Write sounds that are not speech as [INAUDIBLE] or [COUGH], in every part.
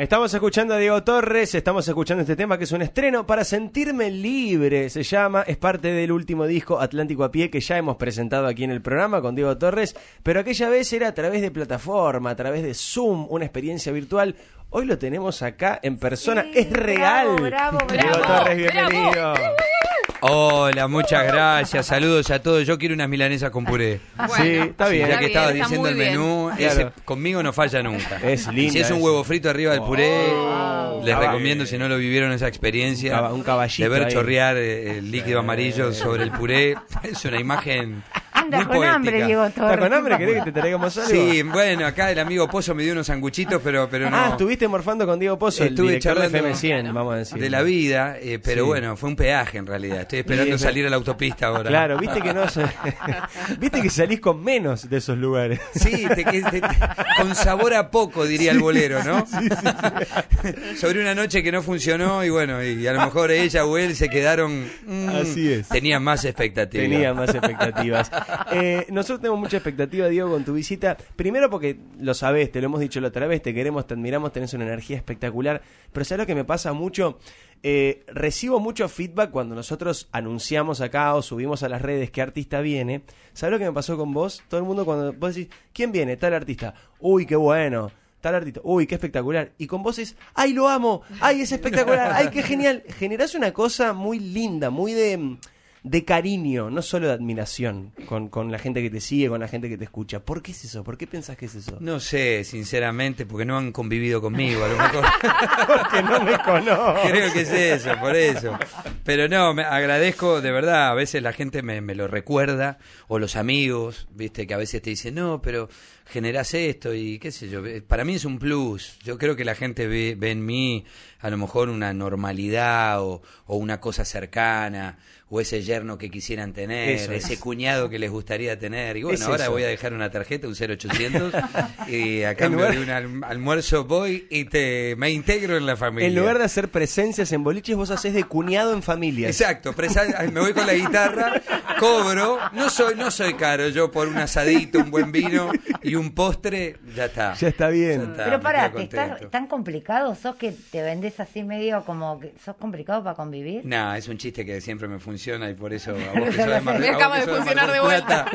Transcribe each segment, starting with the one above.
Estamos escuchando a Diego Torres, estamos escuchando este tema que es un estreno para sentirme libre, se llama, es parte del último disco Atlántico a pie que ya hemos presentado aquí en el programa con Diego Torres, pero aquella vez era a través de plataforma, a través de Zoom, una experiencia virtual. Hoy lo tenemos acá en persona, Sí, es real. bravo, bravo, Diego bravo, Torres, bienvenido. Hola, muchas gracias, saludos a todos. Yo quiero unas milanesas con puré. [LAUGHS] sí, está bien. ya que bien, estaba está diciendo el menú, Claro. ese conmigo no falla nunca. Es Y linda si es un huevo frito arriba del puré, les recomiendo si no lo vivieron esa experiencia, Un caba- un caballito de ver ahí. chorrear eh, el líquido amarillo sobre el puré. [LAUGHS] Es una imagen Anda muy con poética. hambre, Diego Torres. ¿Estás con hambre? ¿Querés que te traigamos algo? Sí, bueno, acá el amigo Pozo me dio unos sanguchitos, pero, pero no. Ah, estuviste morfando con Diego Pozo, el Estuve director de charlando FM100, vamos a decir. de la vida, eh, pero Sí. bueno, fue un peaje en realidad. Estoy esperando Sí, salir a la autopista ahora. Claro, viste que no [LAUGHS] viste que salís con menos de esos lugares. Sí, te- que- te- con sabor a poco, diría el bolero, ¿no? Sobre una noche que no funcionó y bueno, y a lo mejor ella o él se quedaron... mm, Así es. Tenían más expectativas. Tenía más expectativas. Eh, nosotros tenemos mucha expectativa, Diego, con tu visita. Primero porque lo sabés, te lo hemos dicho la otra vez, te queremos, te admiramos, tenés una energía espectacular. Pero ¿sabes lo que me pasa mucho? Eh, recibo mucho feedback cuando nosotros anunciamos acá o subimos a las redes qué artista viene. ¿Sabes lo que me pasó con vos? Todo el mundo cuando vos decís, ¿quién viene? Tal artista. Uy, qué bueno. Tal artista, uy, qué espectacular. Y con vos es, ¡ay, lo amo! ¡ay, es espectacular! ¡ay, qué genial! Generás una cosa muy linda, muy de, de cariño, no solo de admiración con, con la gente que te sigue, con la gente que te escucha. ¿Por qué es eso? ¿Por qué pensás que es eso? No sé, sinceramente, porque no han convivido conmigo, a lo mejor. [LAUGHS] Porque no me conozco. Creo que es eso, por eso. Pero no, me agradezco, de verdad, a veces la gente me, me lo recuerda, o los amigos, viste, que a veces te dicen, no, pero generás esto y qué sé yo. eh, Para mí es un plus. Yo creo que la gente ve, ve en mí a lo mejor una normalidad o, o una cosa cercana, o ese yerno que quisieran tener, Eso es. ese cuñado que les gustaría tener. Y bueno, Es ahora eso. voy a dejar una tarjeta, un 0800, [LAUGHS] y a cambio lugar- de un alm- almuerzo voy y te me integro en la familia. En lugar de hacer presencias en boliches, vos haces de cuñado en familia. Exacto, me voy con la guitarra, cobro, no soy, no soy caro, yo por un asadito, un buen vino y un postre, ya está. Ya está bien. Ya está. Pero pará, quedo ¿te estás tan complicado? ¿Sos que te vendés así medio como que sos complicado para convivir? No, es un chiste que siempre me funciona y por eso a vos [LAUGHS] que sos de Mar- Me a vos acaba que de funcionar de del vuelta.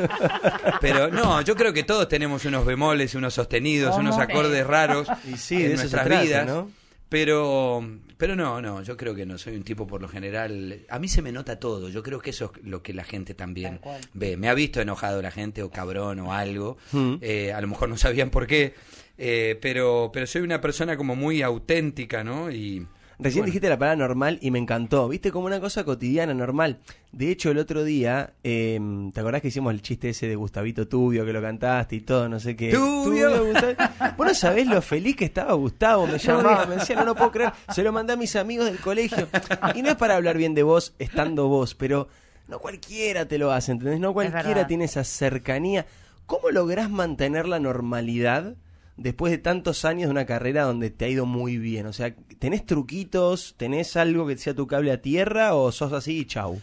Pero no, yo creo que todos tenemos unos bemoles, unos sostenidos, ¿Cómo? unos acordes raros Y sí, en de eso se nuestras trata, vidas. ¿no? Pero, pero no, no, yo creo que no, soy un tipo por lo general, a mí se me nota todo, yo creo que eso es lo que la gente también ve. Me ha visto enojado la gente o cabrón o algo, Mm. eh, a lo mejor no sabían por qué, eh, pero, pero soy una persona como muy auténtica, ¿no? Y Recién bueno. dijiste la palabra normal y me encantó. Viste como una cosa cotidiana, normal. De hecho, el otro día, eh, ¿te acordás que hicimos el chiste ese de Gustavito Tubio, que lo cantaste y todo, no sé qué? Tubio. Vos no sabés lo feliz que estaba Gustavo, me llamaba, me decía, no lo puedo creer, se lo mandé a mis amigos del colegio. Y no es para hablar bien de vos, estando vos, pero no cualquiera te lo hace, ¿entendés? No cualquiera tiene esa cercanía. ¿Cómo lográs mantener la normalidad? Después de tantos años de una carrera donde te ha ido muy bien? O sea, ¿tenés truquitos? ¿Tenés algo que sea tu cable a tierra o sos así y chau?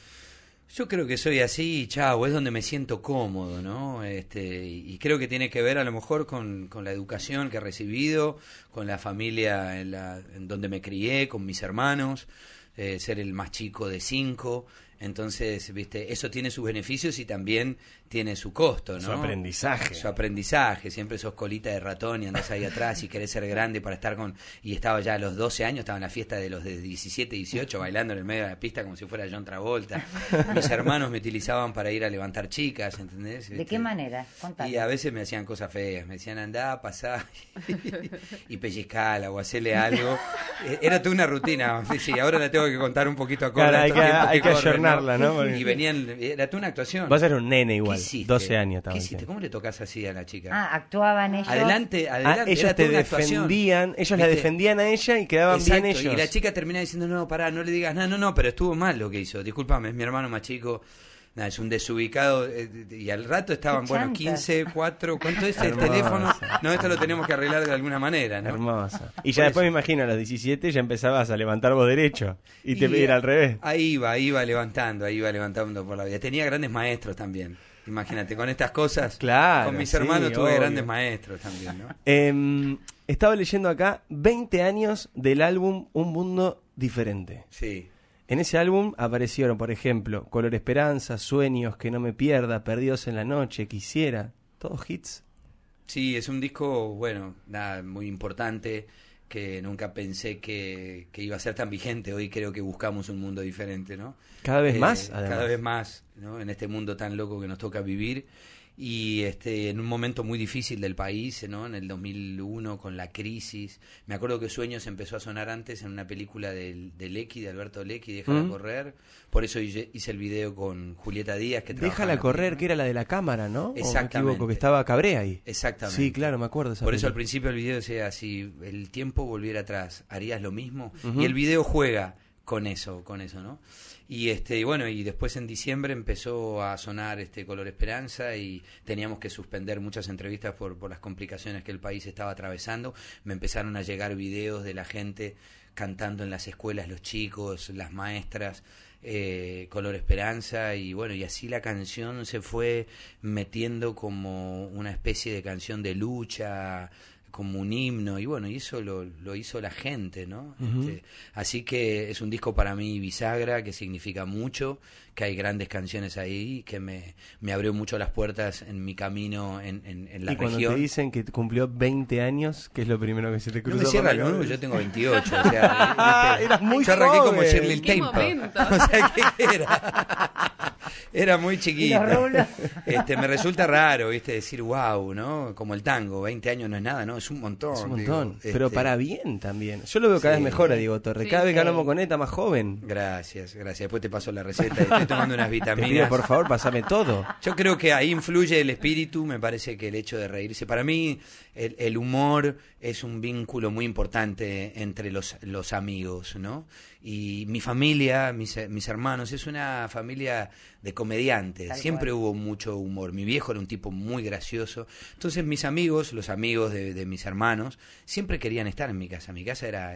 Yo creo que soy así, chao, es donde me siento cómodo, ¿no? Este, y creo que tiene que ver a lo mejor con, la educación que he recibido, con la familia en, la, donde me crié, con mis hermanos, eh, ser el más chico de cinco. Entonces, viste, eso tiene sus beneficios y también tiene su costo, ¿no? Su aprendizaje. Su aprendizaje, siempre sos colita de ratón y andás ahí atrás y querés ser grande para estar con... Y estaba ya a los 12 años, estaba en la fiesta de los de 17, 18, bailando en el medio de la pista como si fuera John Travolta. Mis hermanos me utilizaban para ir a levantar chicas, ¿entendés? ¿De Este, qué manera? Contame. Y a veces me hacían cosas feas, me decían andá, pasá y pellizcala o hacele algo. Eh, Era toda una rutina, sí, sí, ahora la tengo que contar un poquito Claro, a hay que- tiempos hay que ¿no? Y venían, era toda una actuación. Vos eras un nene igual, ¿Qué hiciste? 12 años estaba. ¿Qué hiciste? ¿Cómo le tocas así a la chica? Ah, actuaban ellos. Adelante, Ah, adelante. ellos era te defendían, ellos la defendían a ella y quedaban Exacto, bien ellos. Y la chica termina diciendo, no, pará, no le digas nada. No, no, pero estuvo mal lo que hizo. Discúlpame, es mi hermano más chico. Es un desubicado. eh, y al rato estaban, bueno, chanta. 15, 4. ¿Cuánto es el teléfono? No, esto lo tenemos que arreglar de alguna manera, ¿no? Hermosa. Y ya Por después eso. me imagino a los 17 ya empezabas a levantar vos derecho y te era al revés. Ahí iba, ahí iba levantando, ahí iba levantando por la vida. Tenía grandes maestros también. Imagínate, con estas cosas. Claro, Con mis sí, hermanos tuve obvio. grandes maestros también, ¿no? [LAUGHS] Em, estaba leyendo acá 20 años del álbum Un Mundo Diferente. Sí. En ese álbum aparecieron, por ejemplo, Color Esperanza, Sueños, Que no me pierda, Perdidos en la noche, Quisiera, todos hits. Sí, es un disco, bueno, nada, muy importante, que nunca pensé que, que iba a ser tan vigente. Hoy creo que buscamos un mundo diferente, ¿no? Cada vez Eh, más, además. Cada vez más, ¿no? En este mundo tan loco que nos toca vivir. Y este, en un momento muy difícil del país, ¿no? En el 2001, con la crisis. Me acuerdo que Sueños empezó a sonar antes en una película del, de Lecky, de Alberto Lecky, Déjala Mm. correr. Por eso hice el video con Julieta Díaz. que Déjala la correr, que era la de la cámara, ¿no? ¿O me Exactamente. equivoco, que estaba Cabré ahí. Exactamente. Sí, claro, me acuerdo de esa Por eso al principio el video decía, si el tiempo volviera atrás, ¿harías lo mismo? Y el video juega con eso, con eso, ¿no? Y este, y bueno, y después en diciembre empezó a sonar este Color Esperanza y teníamos que suspender muchas entrevistas por, por las complicaciones que el país estaba atravesando. Me empezaron a llegar videos de la gente cantando en las escuelas, los chicos, las maestras, eh, Color Esperanza y bueno, y así la canción se fue metiendo como una especie de canción de lucha, como un himno y bueno, y eso lo, lo hizo la gente, ¿no? Ujú. Este, así que es un disco para mí bisagra, que significa mucho, que hay grandes canciones ahí, que me, me abrió mucho las puertas en mi camino en, en, en la y cuando región. te dicen que cumplió 20 años, ¿qué es lo primero que se te No cruza me cierra el cabeza? yo tengo 28. O sea, [LAUGHS] Ah, eras muy Yo arranqué como joven. Shirley ¿Qué Temple. [LAUGHS] O sea, ¿qué era? Era muy [LAUGHS] Y chiquita. [LAUGHS] Este, me resulta raro, ¿viste? Decir, wow, ¿no? Como el tango, 20 años no es nada, ¿no? Es un montón. Es un digo, montón, pero este, para bien también. Yo lo veo cada Sí. vez mejor a Diego Torres. Sí, cada vez que sí. hablamos con él está más joven. Gracias, gracias. Después te paso la receta. Estoy tomando unas [LAUGHS] Te pido, vitaminas. por favor, pasame todo. Yo creo que ahí influye el espíritu, me parece que el hecho de reírse. Para mí, el, el humor es un vínculo muy importante entre los, los amigos, ¿no? Y mi familia, mis, mis hermanos, es una familia de comediantes. Tal Siempre cual. hubo mucho humor. Mi viejo era un tipo muy gracioso. Entonces, mis amigos, los amigos de, de mis hermanos, siempre querían estar en mi casa. Mi casa era,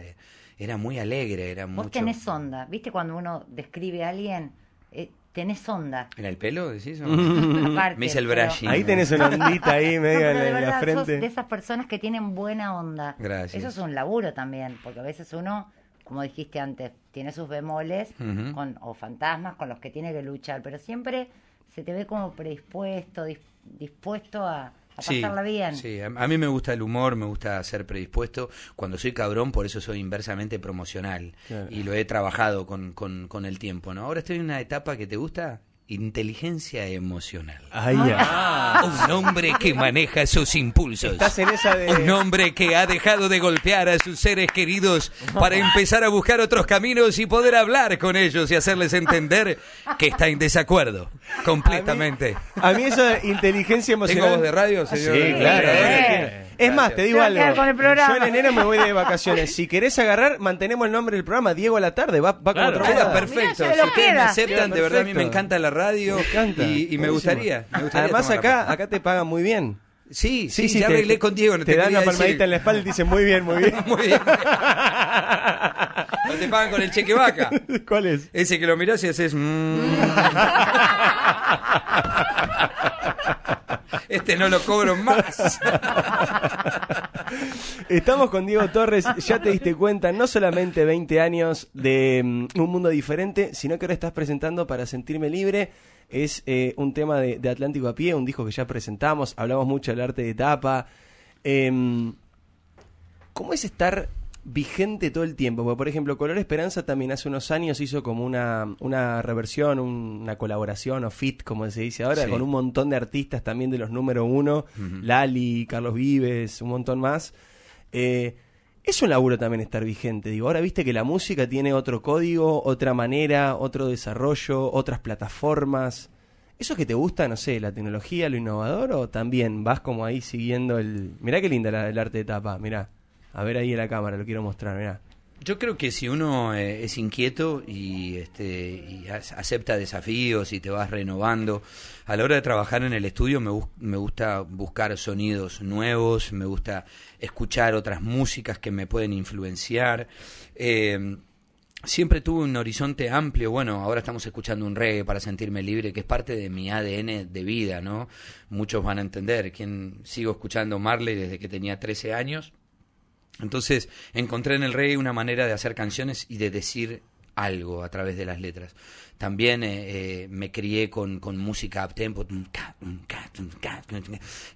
era muy alegre, era Vos mucho. tenés onda, ¿viste? Cuando uno describe a alguien, eh, tenés onda. ¿En el pelo, decís? [LAUGHS] Aparte, Me hice el brushing. Ahí tenés una ondita ahí No, medio pero en la- en la verdad sos frente. de esas personas que tienen buena onda. Gracias. Eso es un laburo también, porque a veces uno, como dijiste antes, tiene sus bemoles con, o fantasmas con los que tiene que luchar, pero siempre se te ve como predispuesto, dis- dispuesto a, a pasarla bien. Sí, a, a mí me gusta el humor, me gusta ser predispuesto. Cuando soy cabrón, por eso soy inversamente promocional. Claro. Y lo he trabajado con, con, con el tiempo, ¿no? Ahora estoy en una etapa que te gusta, inteligencia emocional. Ay, ya. Un hombre que maneja sus impulsos. Estás en esa de. Un hombre que ha dejado de golpear a sus seres queridos para empezar a buscar otros caminos y poder hablar con ellos y hacerles entender que está en desacuerdo completamente. A mí eso de inteligencia emocional. ¿Tengo voz de radio, Sí, señor? claro. Eh. Es más, te digo algo. quedar con el programa. Yo en enero me voy de vacaciones. Si querés agarrar, mantenemos el nombre del programa. Diego a la tarde. Va, va con Claro. otro Queda programa. perfecto. Mirá, ya Si lo ustedes me queda. aceptan, Queda de verdad a mí me encanta la radio Me encanta. y, y me gustaría. me gustaría Además, acá, acá te pagan muy bien. Sí, sí, ya arreglé te, con Diego. No te te, dan una palmadita decir. en la espalda y te dicen muy bien, muy bien. [LAUGHS] Muy bien. No te pagan con el cheque vaca. [LAUGHS] ¿Cuál es? Ese que lo mirás y haces. mm. [LAUGHS] Este no lo cobro más. [LAUGHS] Estamos con Diego Torres, ya te diste cuenta, no solamente 20 años de mm, un mundo diferente, sino que ahora estás presentando para sentirme libre. Es eh, un tema de, Atlántico a pie, un disco que ya presentamos, hablamos mucho del arte de tapa. Em, ¿Cómo es estar vigente todo el tiempo? Porque, por ejemplo, Color Esperanza también hace unos años hizo como una, una reversión, un- una colaboración o fit, como se dice ahora, Sí. con un montón de artistas también de los número uno, Lali, Carlos Vives, un montón más. Eh, es un laburo también estar vigente, digo. Ahora viste que la música tiene otro código, otra manera, otro desarrollo, otras plataformas. ¿Eso que te gusta, no sé, la tecnología, lo innovador o también vas como ahí siguiendo el... Mirá qué linda la, el arte de tapa, mirá. A ver ahí en la cámara, lo quiero mostrar. Yo creo que si uno eh, es inquieto y, este, y acepta desafíos y te vas renovando, a la hora de trabajar en el estudio me, me gusta buscar sonidos nuevos, me gusta escuchar otras músicas que me pueden influenciar. Eh, siempre tuve un horizonte amplio. Bueno, ahora estamos escuchando un reggae para sentirme libre, que es parte de mi ADN de vida, ¿no? Muchos van a entender. Quien sigo escuchando Marley desde que tenía 13 años Entonces encontré en el reggae una manera de hacer canciones y de decir algo a través de las letras. También eh, eh, me crié con, con música up tempo,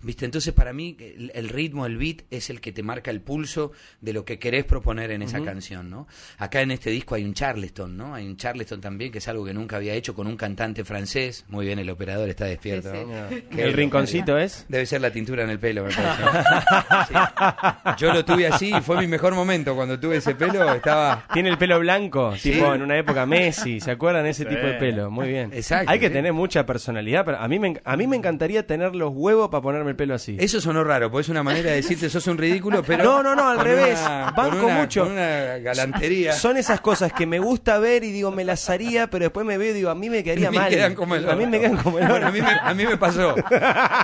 ¿viste? Entonces para mí el, el ritmo, el beat es el que te marca el pulso de lo que querés proponer en esa canción, ¿no? Acá en este disco hay un Charleston, ¿no? Hay un Charleston también que es algo que nunca había hecho con un cantante francés. Muy bien, el operador está despierto. Sí, sí. ¿no? ¿El rinconcito es? Debe ser la tintura en el pelo, me [LAUGHS] parece. Sí. Yo lo tuve así y fue mi mejor momento cuando tuve ese pelo. Estaba. Tiene el pelo blanco, Sí. tipo en una época Messi, ¿se acuerdan ese tipo de pelo? Muy bien. Exacto, Hay que sí. tener mucha personalidad, pero a mí me, a mí me encantaría tener los huevos para ponerme el pelo así. Eso sonó raro, porque es una manera de decirte sos un ridículo, [LAUGHS] pero. No, no, no, al con revés. una- Banco con una- mucho. Con una galantería. Son esas cosas que me gusta ver y digo, me las haría, pero después me veo y digo, a mí me quedaría [LAUGHS] me mal. quedan como el a mí me quedan como el Bueno, a mí, me, a mí me pasó. [LAUGHS]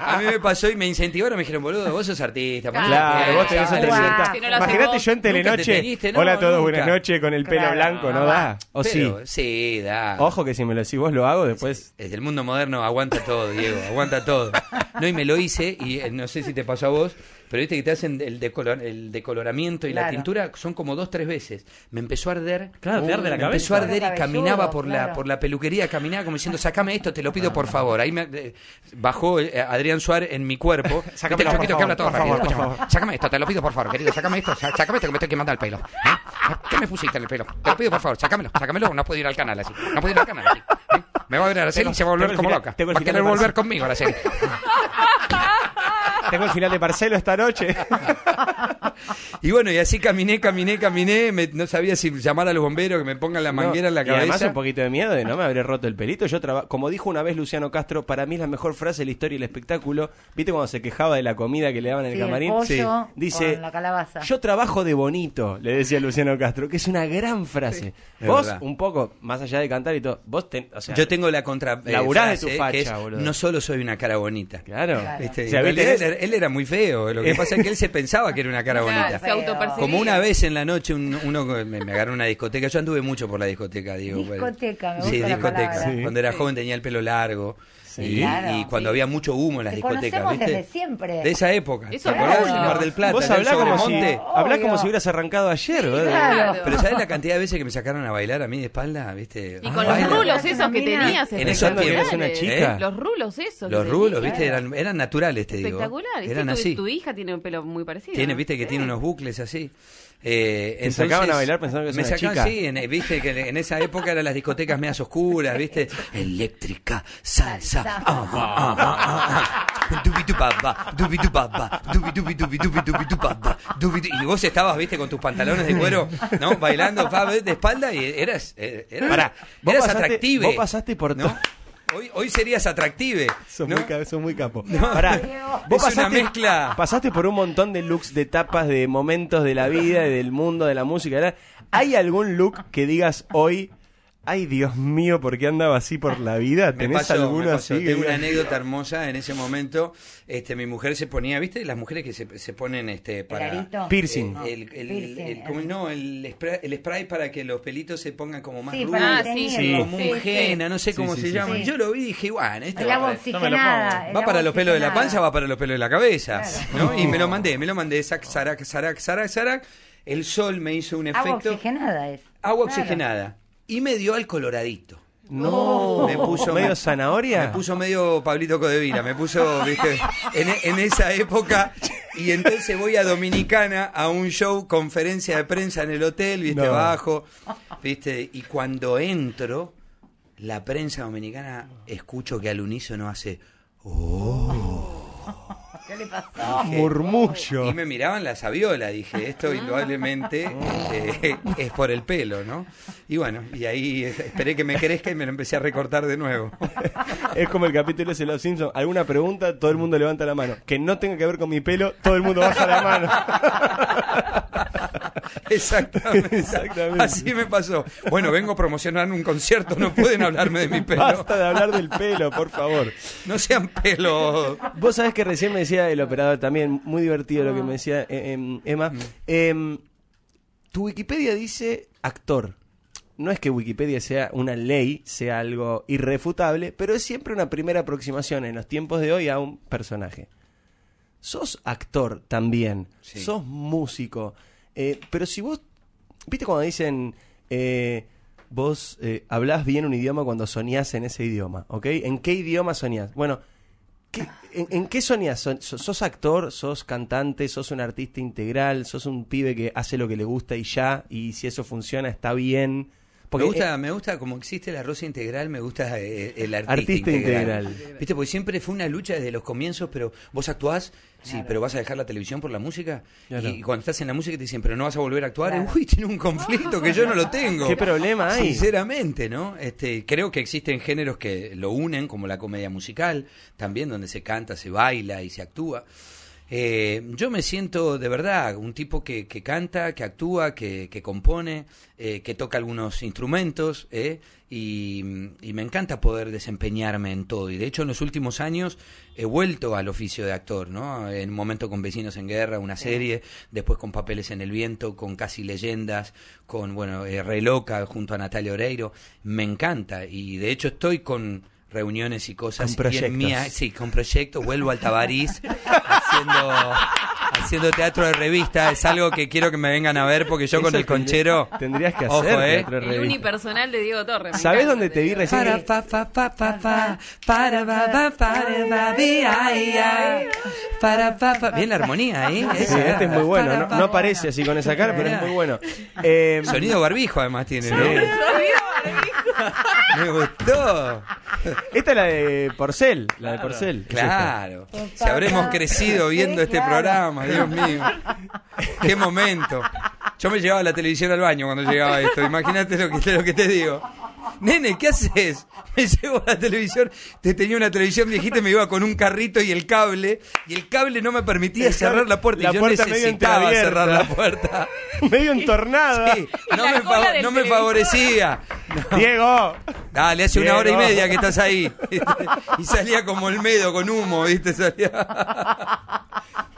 A mí me pasó y me incentivaron. Me dijeron, boludo, vos sos artista. Claro, vos tenés dale". otra libertad. Si no Imagínate yo en te Telenoche. teñiste, no, Hola a todos, nunca. buenas noches, con el pelo Claro. blanco, ¿no No da? ¿O Pero, sí? Sí, da. Ojo que si me lo decís vos lo hago, después... Desde el mundo moderno aguanta todo, Diego, aguanta todo. No, y me lo hice, y eh, no sé si te pasó a vos, pero viste que te hacen el, decolor- el decoloramiento y la Claro. tintura, son como dos, tres veces. Me empezó a arder. Claro, te arde la me cabeza. empezó a arder y caminaba por la, claro. por la peluquería, caminaba como diciendo, sacame esto, te lo pido por favor. Ahí me, eh, bajó eh, Adrián Suárez en mi cuerpo. [LAUGHS] Viste el que habla todo rápido. Sácame esto, te lo pido por favor, querido, sácame esto, sácame esto que me estoy quemando el pelo. ¿Eh? ¿Qué me pusiste en el pelo? Te lo pido por favor, sácamelo, sácamelo, no puedo ir al canal así. No puedo ir al canal así. ¿eh? Me va a ver Araceli y se va a volver como loca. Va a querer volver conmigo Araceli. [LAUGHS] Tengo el final de Marcelo esta noche. [LAUGHS] Y bueno, y así caminé, caminé, caminé. me- no sabía si llamar a los bomberos que me pongan la manguera en la y además cabeza. un poquito de miedo de no me habré roto el pelito. Yo traba- como dijo una vez Luciano Castro, para mí es la mejor frase de la historia y el espectáculo. ¿Viste cuando se quejaba de la comida que le daban en Sí, el el camarín? Dice, con la calabaza. yo trabajo de bonito, le decía Luciano Castro, que es una gran frase. vos, verdad. un poco, más allá de cantar y todo, vos ten- o sea, Yo tengo la contra. eh, Laburás de frase, tu facha, que es, boludo. No solo soy una cara bonita. Claro. Realidad, él, él era muy feo. Lo que [LAUGHS] pasa es que él se pensaba que era una cara Claro, bonita. se autopercibía. Como una vez en la noche un- uno me, me agarró una discoteca. Yo anduve mucho por la discoteca, digo. pues. Discoteca, me Sí, gusta la discoteca. palabra. Cuando era joven tenía el pelo largo. Y, Claro. y cuando Sí. había mucho humo en las Te discotecas, ¿viste? desde siempre. De esa época. Eso ¿Te acordás? claro. En Mar del Plata. Vos hablás como, si, Sobremonte. hablás como Obvio. si hubieras arrancado ayer, ¿verdad? Claro. Pero ¿sabes la cantidad de veces que me sacaron a bailar a mí de espalda? ¿Viste? Y Ah, con los baila. rulos esos que tenías En esos tiempos. Una chica. Los rulos esos. Los tenías. rulos, ¿viste? Eran, eran naturales, te digo. Espectacular. Eran Sí, tu- así. Tu hija tiene un pelo muy parecido. Tiene, viste que tiene unos bucles así. Eh, Te sacaban a bailar pensando que me sos una sacaban, chica. sí, en- viste que en esa época eran las discotecas medias oscuras, viste, eléctrica, salsa, ah, ah, ah, ah, ah. Y vos estabas, viste, con tus pantalones de cuero, ¿no? Bailando de espalda y eras, eh, eras, Pará, vos eras pasaste- atractive. vos pasaste por ¿no? Hoy, hoy serías atractive. Sos, ¿no? muy, ca- sos muy capo. Pará, Es una mezcla. Pasaste por un montón de looks, de etapas, de momentos de la vida, del mundo, de la música. ¿verdad? ¿Hay algún look que digas hoy, ay Dios mío, ¿por qué andaba así por la vida? [LAUGHS] Me ¿Tenés pasó, alguno me pasó. así? Tengo una anécdota hermosa en ese momento. Este, mi mujer se ponía, ¿viste? Las mujeres que se, se ponen este para? Piercing. eh, el, el- Piercing, el- como- el- no, el spray, el spray para que los pelitos se pongan como más Sí, rubios, Ah, sí, como sí, un sí. henna, no sé Sí, cómo sí, se sí, llama. sí. Yo lo vi y dije, bueno, este El va, agua para, oxigenada. el va para agua los pelos de la panza, va para los pelos de la cabeza, Claro. ¿no? Y me lo mandé, me lo mandé, sac, sarac, sarac, sarac, sarac. El sol me hizo un Agua efecto, oxigenada es. agua Claro. oxigenada, y me dio al coloradito. No, Me puso- medio zanahoria. Me puso medio Pablito Codevila, me puso, [LAUGHS] viste, en, en esa época. Y entonces voy a Dominicana a un show, conferencia de prensa en el hotel, viste, No. bajo, viste, y cuando entro, la prensa dominicana escucho que al unísono hace. ¿Qué le pasó? Murmullo. Y me miraban la sabiola, dije, esto indudablemente eh, es por el pelo, ¿no? Y bueno, y ahí esperé que me crezca y me lo empecé a recortar de nuevo. Es como el capítulo ese de Los Simpsons. ¿Alguna pregunta? Todo el mundo levanta la mano. Que no tenga que ver con mi pelo, todo el mundo baja la mano. [LAUGHS] Exactamente. Exactamente. Así me pasó. Bueno, vengo a promocionar un concierto, no pueden hablarme de mi pelo. Basta de hablar del pelo, por favor. No sean pelo. Vos sabés que recién me decía el operador también, muy divertido lo que me decía eh, em, Emma. Em, tu Wikipedia dice actor. No es que Wikipedia sea una ley, sea algo irrefutable, pero es siempre una primera aproximación en los tiempos de hoy a un personaje. Sos actor también, Sí. sos músico. Eh, pero si vos, viste cuando dicen, eh, vos eh, hablás bien un idioma cuando soñás en ese idioma, ¿ok? ¿En qué idioma soñás? Bueno, ¿qué- en, en qué soñás? ¿Sos actor? ¿Sos cantante? ¿Sos un artista integral? ¿Sos un pibe que hace lo que le gusta y ya? Y si eso funciona, está bien. Porque, me gusta, eh, me gusta como existe la rosa integral, me gusta eh, el artista, Artista integral. integral. Viste, porque siempre fue una lucha desde los comienzos, pero vos actuás, sí, pero vas a dejar la televisión por la música. Claro. Y cuando estás en la música te dicen, pero no vas a volver a actuar. Claro. Uy, tiene un conflicto que yo no lo [LAUGHS] tengo. ¿Qué problema hay? Sinceramente, ¿no? Este, creo que existen géneros que lo unen, como la comedia musical, también donde se canta, se baila y se actúa. Eh, yo me siento de verdad un tipo que, que canta, que actúa, que, que compone, eh, que toca algunos instrumentos eh, y, y me encanta poder desempeñarme en todo. Y de hecho en los últimos años he vuelto al oficio de actor, ¿no? En un momento con Vecinos en Guerra, una serie, después con Papeles en el Viento, con Casi Leyendas, con, bueno, eh, Re Loca junto a Natalia Oreiro. Me encanta y de hecho estoy con reuniones y cosas Con y en proyectos. mía- sí, con proyectos, vuelvo al Tabarís [LAUGHS] haciendo, haciendo teatro de revista, es algo que quiero que me vengan a ver porque yo con Eso el tendría- conchero... Tendrías que Ojo, hacer eh. teatro de El revista. unipersonal de Diego Torres. ¿Sabés dónde te vi recién? Para, pa, pa, pa, pa, pa, para, pa, pa, para, pa, bi, ay, ay. Para, pa, pa. Bien la armonía ahí. Sí, esa. este es muy bueno. No, no aparece así con esa cara, pero es muy bueno. Eh, Sonido barbijo además tiene, Sí. ¿no? Me gustó. Esta es la de Porcel. La de Porcel. Claro. Si habremos crecido viendo Sí, este claro. programa, Dios mío. Qué momento. Yo me llevaba la televisión al baño cuando llegaba esto. Imagínate lo que, lo que te digo. Nene, ¿qué haces? Me llevo la televisión. Te tenía una televisión viejita y me iba con un carrito y el cable. Y el cable no me permitía cerrar la puerta. la y yo puerta necesitaba cerrar la puerta. [LAUGHS] Medio entornada. Sí, no me, no favorecía. Diego. Dale, hace una hora y media que estás ahí. [LAUGHS] Y salía como Olmedo con humo, ¿viste? Salía. [LAUGHS]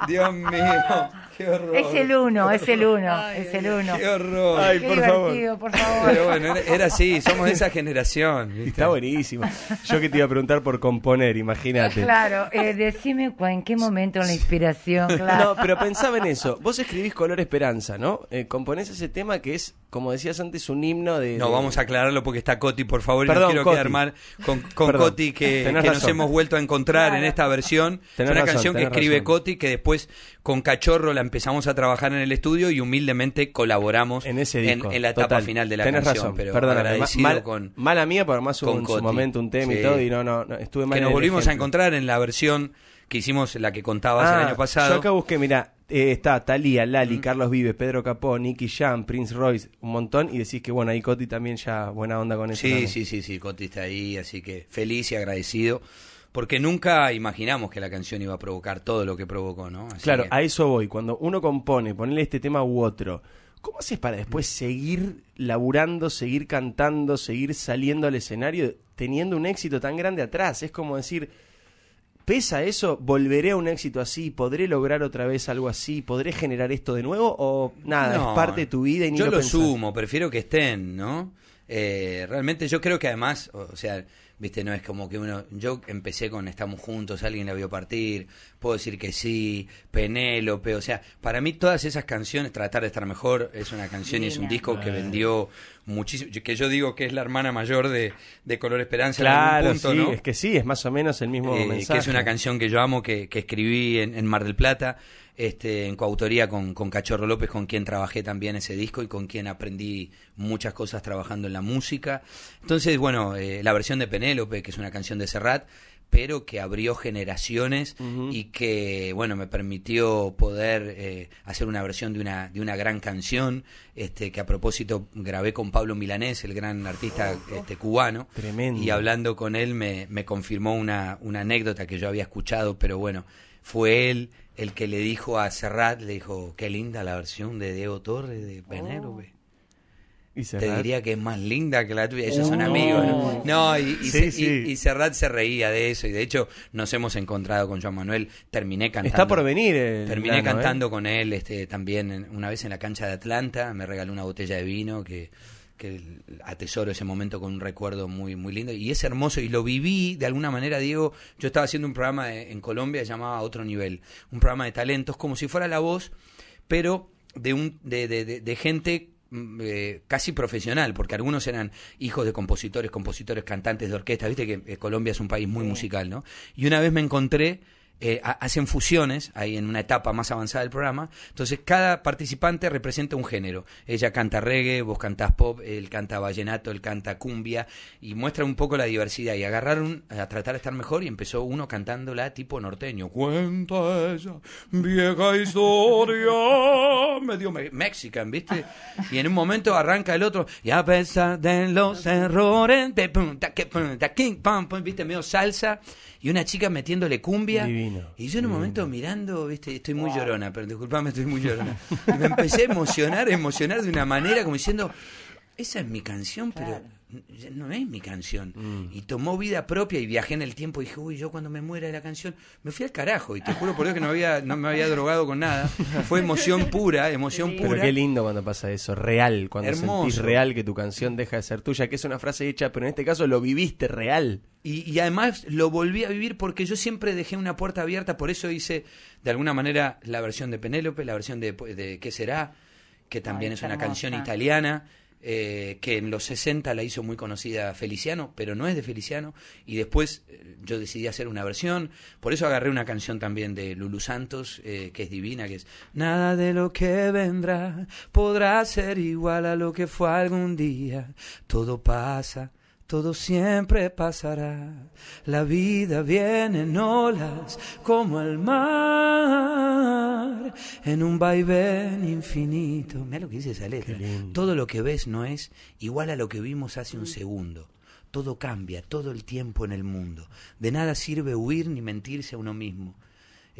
Dios mío, qué horror. Es el uno, es el uno, es el uno. Qué horror. Ay, Qué por favor. divertido, por favor. Pero bueno, era, era así, somos de esa generación. ¿viste? Está buenísimo. Yo que te iba a preguntar por componer, imagínate. Claro, eh, decime en qué momento la inspiración, No, claro. pero pensaba en eso. Vos escribís Color Esperanza, ¿no? Eh, componés ese tema que es, como decías antes, un himno de... No, de- vamos a aclararlo porque está Coti, por favor, y Perdón, no quiero Coti. quedar mal con, con. Coti, que, nos hemos vuelto a encontrar en esta versión. Es Tenés una razón, canción que escribe razón. Coti, que después con Cachorro la empezamos a trabajar en el estudio y humildemente colaboramos En ese disco. en la etapa Total. final de la Tenés canción. razón. Pero Perdóname, agradecido mal- con, Mala mía, en su Coti. momento un tema y todo, y no, no, no, estuve mal que nos volvimos a encontrar en la versión que hicimos, la que contabas Ah, el año pasado. Yo acá busqué, mira, está Talía, Lali, Carlos Vives, Pedro Capó, Nicky Jam, Prince Royce, un montón, y decís que bueno, ahí Coti también ya buena onda con eso. Sí, también. sí, sí, sí, Coti está ahí, así que feliz y agradecido. Porque nunca imaginamos que la canción iba a provocar todo lo que provocó, ¿no? Así Claro, que- a eso voy. Cuando uno compone, ponerle este tema u otro, ¿cómo haces para después seguir laburando, seguir cantando, seguir saliendo al escenario teniendo un éxito tan grande atrás? Es como decir, ¿pesa eso? ¿Volveré a un éxito así? ¿Podré lograr otra vez algo así? ¿Podré generar esto de nuevo? ¿O nada, No, es parte de tu vida y ni Yo lo, sumo, prefiero que estén, ¿no? Eh, realmente yo creo que además, o, o sea, viste, no es como que uno, yo empecé con Estamos Juntos, alguien la vio partir, puedo decir que sí, Penélope, o sea, para mí todas esas canciones, Tratar de estar mejor, es una canción y es un disco que vendió muchísimo, que yo digo que es la hermana mayor de, de Color Esperanza en Claro, punto, sí, ¿no? es que sí, es más o menos el mismo Eh, mensaje. que es una canción que yo amo, que, que escribí en, en Mar del Plata, este, en coautoría con, con Cachorro López, con quien trabajé también ese disco y con quien aprendí muchas cosas trabajando en la música. Entonces, bueno, eh, la versión de Penélope, que es una canción de Serrat, pero que abrió generaciones y que, bueno, me permitió poder eh, hacer una versión de una, de una gran canción, este, que a propósito grabé con Pablo Milanés, el gran artista este, cubano. Tremendo. Y hablando con él me, me confirmó una, una anécdota que yo había escuchado, pero bueno, fue él el que le dijo a Serrat, le dijo, qué linda la versión de Diego Torres de Penélope. Y Te diría que es más linda que la tuya. Ellos son Oh. amigos, ¿no? No, y, y, Sí, se- y- sí. y Serrat se reía de eso. Y de hecho, nos hemos encontrado con Joan Manuel. Terminé cantando. Está por venir el Terminé plano, ¿eh? cantando con él este, también en- una vez en la cancha de Atlanta. Me regaló una botella de vino que, que atesoro ese momento con un recuerdo muy, muy lindo. Y es hermoso. Y lo viví de alguna manera, Diego. Yo estaba haciendo un programa de- en Colombia llamado Otro Nivel. Un programa de talentos, como si fuera la voz, pero de, un, de, de, de gente mm, eh, casi profesional, porque algunos eran hijos de compositores, compositores, cantantes de orquesta, viste que eh, Colombia es un país muy musical, ¿no? Y una vez me encontré eh, hacen fusiones ahí en una etapa más avanzada del programa. Entonces cada participante representa un género. Ella canta reggae, vos cantás pop, él canta vallenato, él canta cumbia y muestra un poco la diversidad. Y agarraron a tratar de estar mejor y empezó uno cantándola tipo norteño. Cuenta esa vieja historia, [LAUGHS] medio mexican, ¿viste? Y en un momento arranca el otro y a pesar de los errores de punta que punta king pam, viste medio salsa y una chica metiéndole cumbia. y yo en un momento mirando, viste, estoy muy llorona, pero disculpame, estoy muy llorona. Y [LAUGHS] me empecé a emocionar, a emocionar de una manera como diciendo, esa es mi canción, pero no es mi canción. Mm. Y tomó vida propia y viajé en el tiempo y dije, uy, yo cuando me muera de la canción, me fui al carajo. Y te juro por Dios que no, había, no me había drogado con nada. Fue emoción pura, emoción pura. Pero qué lindo cuando pasa eso, real, cuando sentís real que tu canción deja de ser tuya, que es una frase hecha, pero en este caso lo viviste real. Y, además lo volví a vivir porque yo siempre dejé una puerta abierta, por eso hice de alguna manera la versión de Penélope, la versión de, de ¿Qué será? que también es una canción italiana. Eh, que en los 60 la hizo muy conocida Feliciano, pero no es de Feliciano, y después eh, yo decidí hacer una versión, por eso agarré una canción también de Lulu Santos, eh, que es divina, que es Nada de lo que vendrá podrá ser igual a lo que fue algún día, todo pasa todo siempre pasará. La vida viene en olas como el mar, en un vaivén infinito. Mira lo que dice esa letra. Todo lo que ves no es igual a lo que vimos hace un segundo. Todo cambia todo el tiempo en el mundo. De nada sirve huir ni mentirse a uno mismo.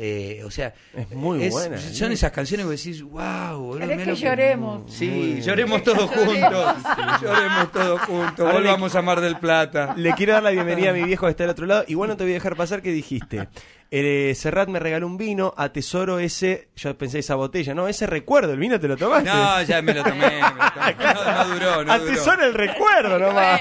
Eh, o sea, es muy buena. Son esas canciones que decís, wow, que lloremos? Sí, lloremos todos juntos. lloremos todos juntos. Volvamos a Mar del Plata. Le quiero dar la bienvenida a mi viejo que está al otro lado. Igual no te voy a dejar pasar que dijiste. Eh, Serrat me regaló un vino, atesoro ese, yo pensé esa botella, no, ese recuerdo, el vino te lo tomaste. No, ya me lo tomé, [LAUGHS] No, duró, no Atesoro el recuerdo nomás.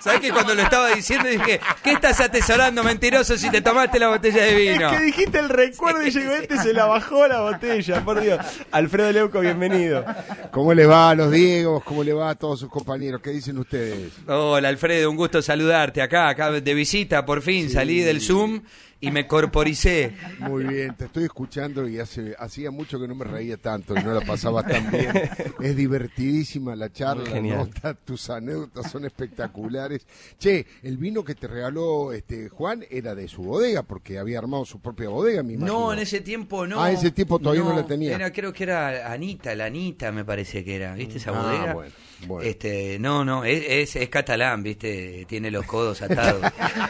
¿Sabes que cuando lo estaba diciendo dije, ¿qué estás atesorando, mentiroso, si te tomaste la botella de vino? Es que dijiste el recuerdo y llegó este y se la bajó la botella, por Dios. Alfredo Leuco, bienvenido. ¿Cómo le va a los Diegos? ¿Cómo le va a todos sus compañeros? ¿Qué dicen ustedes? Hola, Alfredo, un gusto saludarte acá, acá de visita, por fin, salí del Zoom y me corporicé. Muy bien, te estoy escuchando y hace hacía mucho que no me reía tanto y no la pasaba tan bien. Es divertidísima la charla, nota, tus anécdotas son espectaculares. Che, el vino que te regaló este Juan era de su bodega porque había armado su propia bodega, mi No, en ese tiempo no. Ah, en ese tiempo todavía no, la tenía. Era, creo que era Anita, la Anita me parece que era, ¿viste esa ah, bodega? Bueno. Este, no, no, es, es, catalán, viste, tiene los codos atados.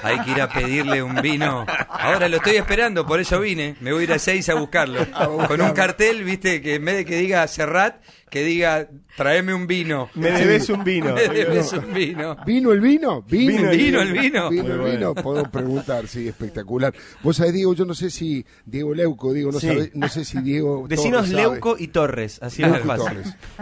Hay que ir a pedirle un vino. Ahora lo estoy esperando, por eso vine. Me voy a ir a seis a buscarlo. Con un cartel, viste, que en vez de que diga Serrat, que diga, tráeme un vino. Me debes un vino. [LAUGHS] Me debes un vino. ¿Vino el vino? Vino, el vino. el vino. Vino el vino. Puedo preguntar, sí, espectacular. Vos sabés, Diego, yo no sé si Diego Leuco, digo, no, no sé si Diego. [LAUGHS] Decinos Leuco y Torres, así es fácil.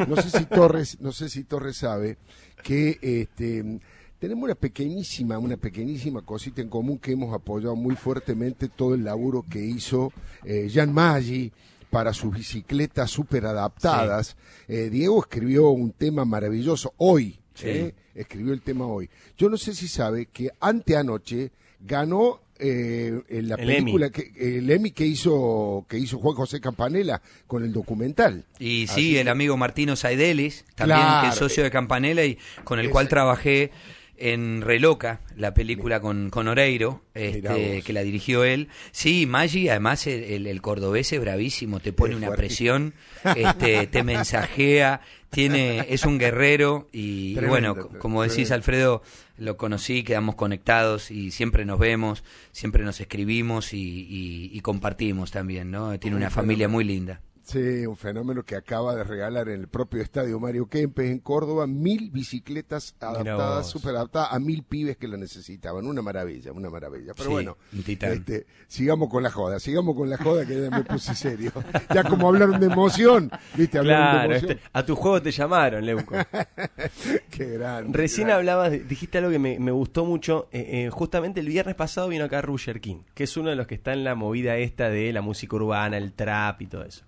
No sé si Torres, no sé si Torres sabe que este tenemos una pequeñísima, una pequeñísima cosita en común que hemos apoyado muy fuertemente todo el laburo que hizo eh, Jean Maggi, para sus bicicletas súper adaptadas. Eh, Diego escribió un tema maravilloso hoy, eh, escribió el tema hoy. Yo no sé si sabe que anteanoche ganó eh, en la película que el Emmy que hizo que hizo Juan José Campanella con el documental. Y sí, el amigo Martino Saidelis, también que es socio de Campanella y con el cual trabajé en Reloca, la película con, con Oreiro, este, que la dirigió él. Sí, Maggi, además el, el, cordobés es bravísimo, te pone una presión, este, te [LAUGHS] mensajea, tiene, es un guerrero y, bueno, como decís Alfredo, lo conocí, quedamos conectados y siempre nos vemos, siempre nos escribimos y, y compartimos también, ¿no? Tiene una familia muy linda. Sí, un fenómeno que acaba de regalar en el propio estadio Mario Kempes en Córdoba mil bicicletas adaptadas, súper adaptadas a mil pibes que lo necesitaban. Una maravilla, una maravilla. Pero bueno, este, sigamos con la joda, sigamos con la joda que ya me puse serio. [LAUGHS] ya como hablaron de emoción, ¿viste? Hablaron de emoción. Este, a tu juego te llamaron, Leuco. [LAUGHS] qué grande. Recién hablabas, dijiste algo que me, gustó mucho. Eh, eh, justamente el viernes pasado vino acá Roger King, que es uno de los que está en la movida esta de la música urbana, el trap y todo eso.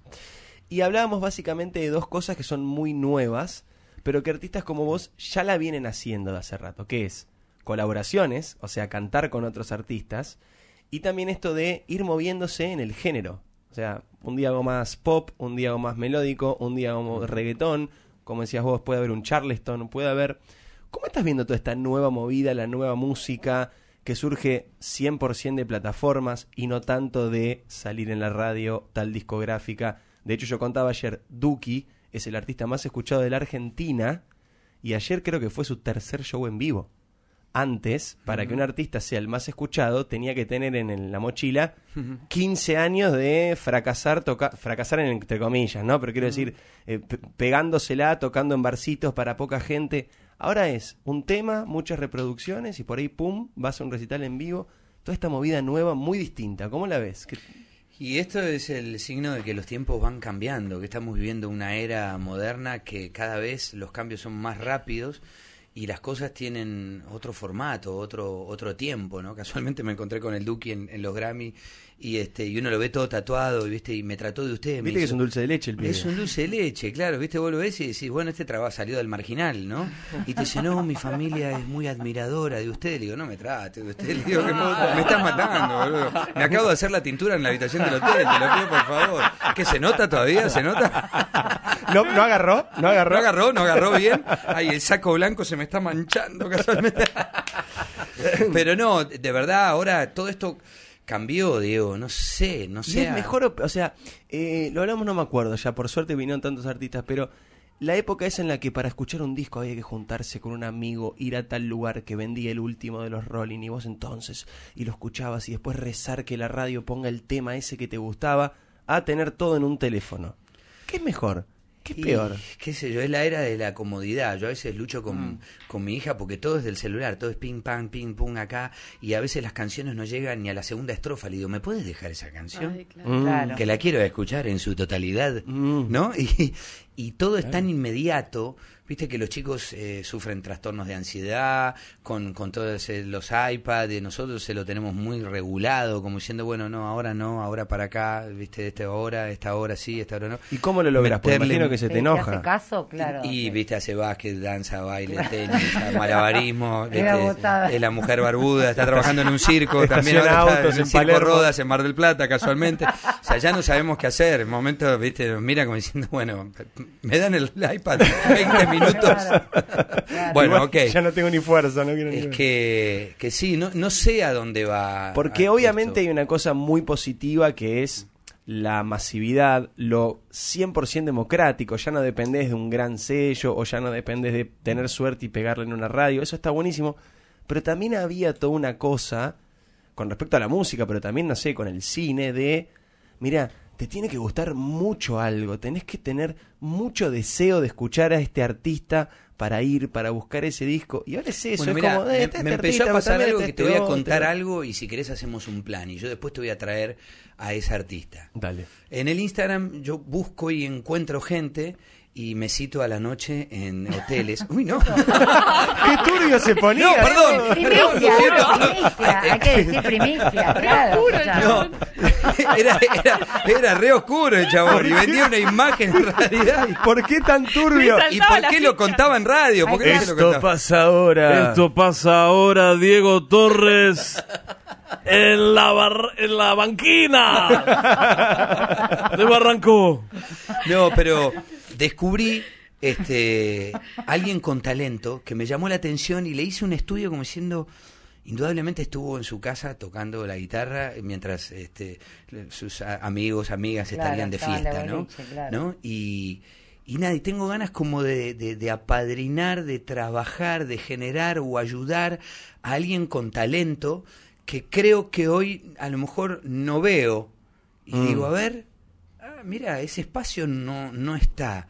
Y hablábamos básicamente de dos cosas que son muy nuevas, pero que artistas como vos ya la vienen haciendo de hace rato, que es colaboraciones, o sea, cantar con otros artistas, y también esto de ir moviéndose en el género. O sea, un día hago más pop, un día hago más melódico, un día hago reggaetón, como decías vos, puede haber un charleston, puede haber... ¿Cómo estás viendo toda esta nueva movida, la nueva música que surge 100% de plataformas y no tanto de salir en la radio, tal discográfica? De hecho, yo contaba ayer, Duki es el artista más escuchado de la Argentina y ayer creo que fue su tercer show en vivo. Antes, para que un artista sea el más escuchado, tenía que tener en, la mochila 15 años de fracasar, toca fracasar en, entre comillas, ¿no? Pero quiero decir, eh, pegándosela, tocando en barcitos para poca gente. Ahora es un tema, muchas reproducciones y por ahí, pum, vas a un recital en vivo. Toda esta movida nueva, muy distinta. ¿Cómo la ves? Y esto es el signo de que los tiempos van cambiando, que estamos viviendo una era moderna que cada vez los cambios son más rápidos y las cosas tienen otro formato, otro otro tiempo, ¿no? Casualmente me encontré con el Duki en, los Grammy y este y uno lo ve todo tatuado, ¿viste? Y me trató de usted. Viste que es un dulce de leche el pibe. Es un dulce de leche, claro, ¿viste? Vos lo ves y decís, bueno, este trabajo salió del marginal, ¿no? Y te dice, no, mi familia es muy admiradora de usted. Le digo, no me trate de usted. Le digo, que me, estás matando, boludo. Me acabo de hacer la tintura en la habitación del hotel, te lo pido por favor. ¿Qué se nota todavía? ¿Se nota? ¿No, no agarró? ¿No agarró? No agarró, no agarró bien. Ay, el saco blanco se me está manchando casualmente. Pero no, de verdad, ahora todo esto cambió, Diego, no sé, no sé. es mejor, o sea, eh, lo hablamos, no me acuerdo, ya por suerte vinieron tantos artistas, pero la época es en la que para escuchar un disco había que juntarse con un amigo, ir a tal lugar que vendía el último de los Rolling y vos entonces, y lo escuchabas y después rezar que la radio ponga el tema ese que te gustaba, a tener todo en un teléfono. ¿Qué es mejor? ¿Qué es peor? qué sé yo, es la era de la comodidad. Yo a veces lucho con, mm. con, mi hija porque todo es del celular, todo es ping, pam, ping, pum acá. Y a veces las canciones no llegan ni a la segunda estrofa. Le digo, ¿me puedes dejar esa canción? claro. Que la quiero escuchar en su totalidad, mm. ¿no? [LAUGHS] Y, y todo es tan inmediato Viste que los chicos eh, sufren trastornos de ansiedad con, con todos los iPads, nosotros se lo tenemos muy regulado, como diciendo, bueno, no, ahora no, ahora para acá, viste, de esta hora, esta hora sí, esta hora no. ¿Y cómo lo logras? Porque imagino que se te enoja. Hace caso, claro. Y, viste, hace básquet, danza, baile, tenis, malabarismo, [LAUGHS] es la mujer barbuda, está trabajando en un circo, [LAUGHS] también ahora está en el circo Rodas en Mar del Plata, casualmente. O sea, ya no sabemos qué hacer. En momento, viste, nos mira como diciendo, bueno, me dan el iPad 20 minutos. [LAUGHS] Bueno, ok. Ya no tengo ni fuerza, no quiero Es que, que sí, no, no sé a dónde va. Porque obviamente hay una cosa muy positiva que es la masividad, lo 100% democrático, ya no dependes de un gran sello o ya no dependes de tener suerte y pegarle en una radio, eso está buenísimo, pero también había toda una cosa con respecto a la música, pero también, no sé, con el cine, de, mira, te tiene que gustar mucho algo, tenés que tener mucho deseo de escuchar a este artista para ir, para buscar ese disco. Y ahora es eso, es como, me, este empezó a pasar algo que te voy a contar algo y si querés hacemos un plan y yo después te voy a traer a ese artista. Dale. En el Instagram yo busco y encuentro gente y me cito a la noche en hoteles. [LAUGHS] Uy, no. Qué turbio se ponía. No, perdón. Primicia, primicia. Hay que decir primicia, claro. No, [LAUGHS] era, era, era re oscuro el chabón y vendía una imagen en realidad. [LAUGHS] ¿Por qué tan turbio? ¿Y por qué lo contaba en radio? ¿Por qué Esto pasa ahora. Esto pasa ahora, Diego Torres. En la, en la banquina de Barranco. No, pero descubrí este alguien con talento que me llamó la atención y le hice un estudio como diciendo indudablemente estuvo en su casa tocando la guitarra mientras este, sus amigos amigas estarían de fiesta no ¿no? y y nada, y tengo ganas como de, de, apadrinar, de trabajar, de generar o ayudar a alguien con talento que creo que hoy a lo mejor no veo. Y mm. digo, a ver, ah, mira, ese espacio no, no está.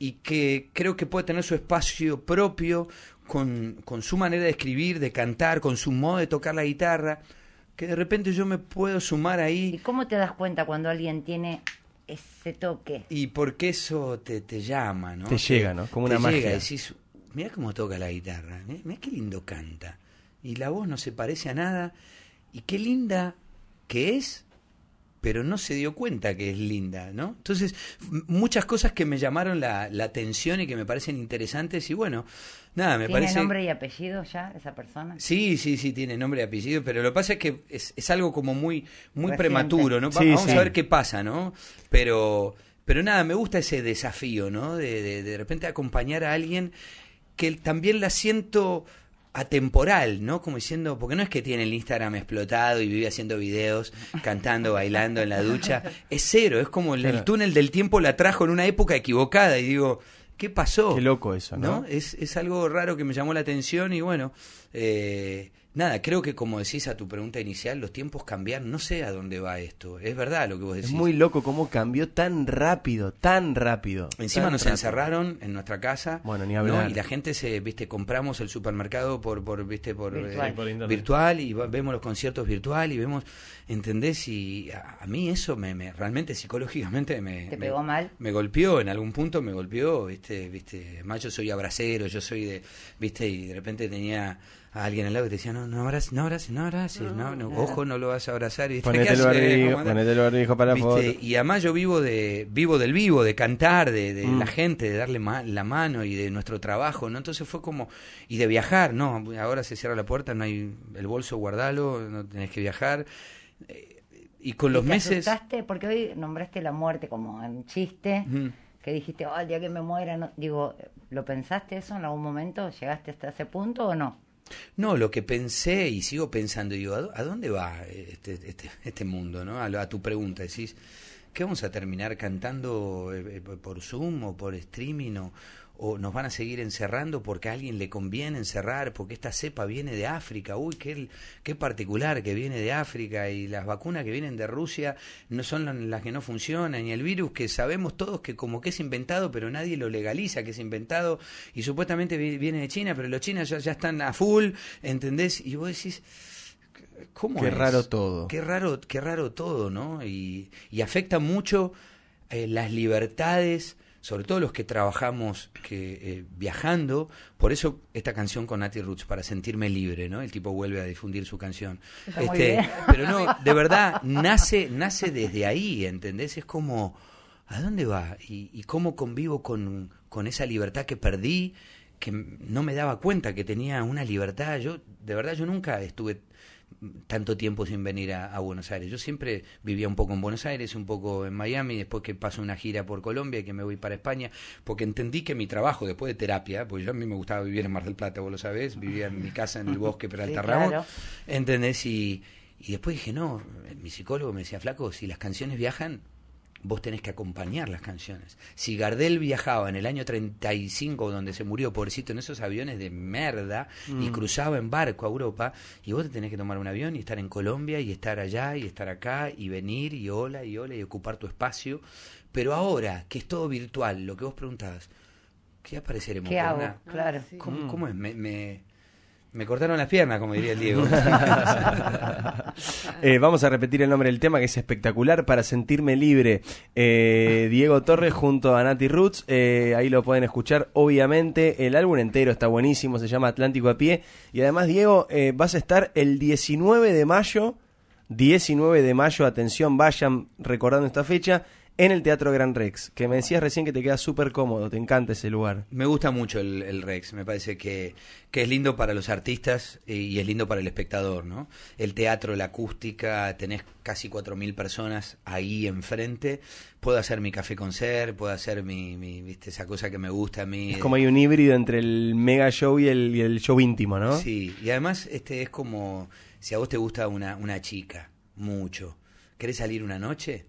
Y que creo que puede tener su espacio propio, con, con su manera de escribir, de cantar, con su modo de tocar la guitarra, que de repente yo me puedo sumar ahí. ¿Y cómo te das cuenta cuando alguien tiene ese toque? Y porque eso te, te llama, ¿no? Te, llega, ¿no? Como una magia. Llega decís, mira cómo toca la guitarra, mira qué lindo canta. Y la voz no se parece a nada. Y qué linda que es pero no se dio cuenta que es linda, ¿no? Entonces, muchas cosas que me llamaron la, la atención y que me parecen interesantes y bueno, nada, me ¿Tiene parece... nombre y apellido ya esa persona? Sí, sí, sí, tiene nombre y apellido, pero lo que pasa es que es, es algo como muy, muy Reciente. prematuro, ¿no? Va- Sí, Vamos sí. a ver qué pasa, ¿no? Pero, pero nada, me gusta ese desafío, ¿no? De, de, de repente acompañar a alguien que también la siento atemporal, ¿no? Como diciendo, porque no es que tiene el Instagram explotado y vive haciendo videos, cantando, [LAUGHS] bailando en la ducha, es cero, es como el, túnel del tiempo la trajo en una época equivocada y digo, ¿qué pasó? Qué loco eso, ¿no? ¿no? Es, es algo raro que me llamó la atención y bueno, eh, nada, creo que como decís a tu pregunta inicial, los tiempos cambian, no sé a dónde va esto, es verdad lo que vos decís. Es muy loco cómo cambió tan rápido, tan rápido. Encima tan nos rápido. encerraron en nuestra casa. Bueno, ni ¿no? hablar. Y la gente se, viste, compramos el supermercado por, por viste, por Virtual. eh, Por virtual y va- vemos los conciertos virtual y vemos, ¿entendés? Y a, a mí eso me, me- realmente psicológicamente me, ¿Te me- pegó mal? me golpeó, en algún punto me golpeó, viste, viste, además yo soy abracero, yo soy de, viste, y de repente tenía a alguien al lado que te decía, no, no abraces, no abraces, no abraces, no, no, ojo, no lo vas a abrazar, y ¿viste? Ponete [LAUGHS] ¿qué el barbijo, ponete el barbijo para foto. Y además yo vivo de vivo del vivo, de cantar, de, de Mm. la gente, de darle ma- la mano y de nuestro trabajo, ¿no? Entonces fue como y de viajar, no, ahora se cierra la puerta, no hay el bolso guardalo, no tenés que viajar. Eh, Y con ¿Y los te meses asustaste? Porque hoy nombraste la muerte como en chiste, que dijiste, oh, el día que me muera, no... digo, ¿lo pensaste eso en algún momento? ¿Llegaste hasta ese punto o no? No, lo que pensé y sigo pensando, digo, ¿a, dó- a dónde va este, este, este mundo? ¿no? A, a tu pregunta, decís, ¿qué vamos a terminar cantando eh, eh, por Zoom o por streaming o, o nos van a seguir encerrando porque a alguien le conviene encerrar, porque esta cepa viene de África, uy, qué, qué particular que viene de África y las vacunas que vienen de Rusia no son la- las que no funcionan y el virus que sabemos todos que como que es inventado pero nadie lo legaliza, que es inventado y supuestamente vi- viene de China, pero los chinos ya, ya están a full, ¿entendés? Y vos decís... ¿Cómo Qué es? raro todo. Qué raro, qué raro todo, ¿no? Y, y afecta mucho eh, las libertades, sobre todo los que trabajamos que eh, viajando. Por eso esta canción con Nati Roots, para sentirme libre, ¿no? El tipo vuelve a difundir su canción. Este, Está muy bien. pero no, de verdad, nace, nace desde ahí, ¿entendés? Es como, ¿a dónde va? Y, y cómo convivo con, con esa libertad que perdí, que no me daba cuenta que tenía una libertad. Yo, de verdad, yo nunca estuve tanto tiempo sin venir a, a Buenos Aires. Yo siempre vivía un poco en Buenos Aires, un poco en Miami, después que paso una gira por Colombia y que me voy para España, porque entendí que mi trabajo después de terapia, porque yo a mí me gustaba vivir en Mar del Plata, vos lo sabés, vivía en mi casa en el bosque Peralta Sí, Ramos, claro. ¿entendés? Y, y después dije, no, mi psicólogo me decía, flaco, si las canciones viajan, vos tenés que acompañar las canciones. Si Gardel viajaba en el año 35, donde se murió, pobrecito, en esos aviones de merda, y cruzaba en barco a Europa, y vos te tenés que tomar un avión y estar en Colombia, y estar allá, y estar acá, y venir, y hola, y hola, y ocupar tu espacio. Pero ahora, que es todo virtual, lo que vos preguntabas, ¿qué apareceremos? ¿Qué hago? una- Claro. ¿Cómo, cómo es? Me, me, me cortaron las piernas, como diría el Diego. [LAUGHS] Eh, vamos a repetir el nombre del tema que es espectacular para sentirme libre. Eh, Diego Torres junto a Nati Roots. eh, ahí lo pueden escuchar, obviamente. El álbum entero está buenísimo, se llama Atlántico a pie. Y además, Diego, eh, vas a estar el 19 de mayo. 19 de mayo, atención, vayan recordando esta fecha. En el Teatro Gran Rex, que me decías recién que te queda súper cómodo, te encanta ese lugar. Me gusta mucho el, el Rex, me parece que, que es lindo para los artistas y, y es lindo para el espectador, ¿no? El teatro, la acústica, tenés casi 4.000 personas ahí enfrente, puedo hacer mi café concert, puedo hacer mi, mi, viste, esa cosa que me gusta a mí. Es como hay un híbrido entre el mega show y el, y el show íntimo, ¿no? Sí, y además este es como si a vos te gusta una, una chica, mucho, ¿querés salir una noche?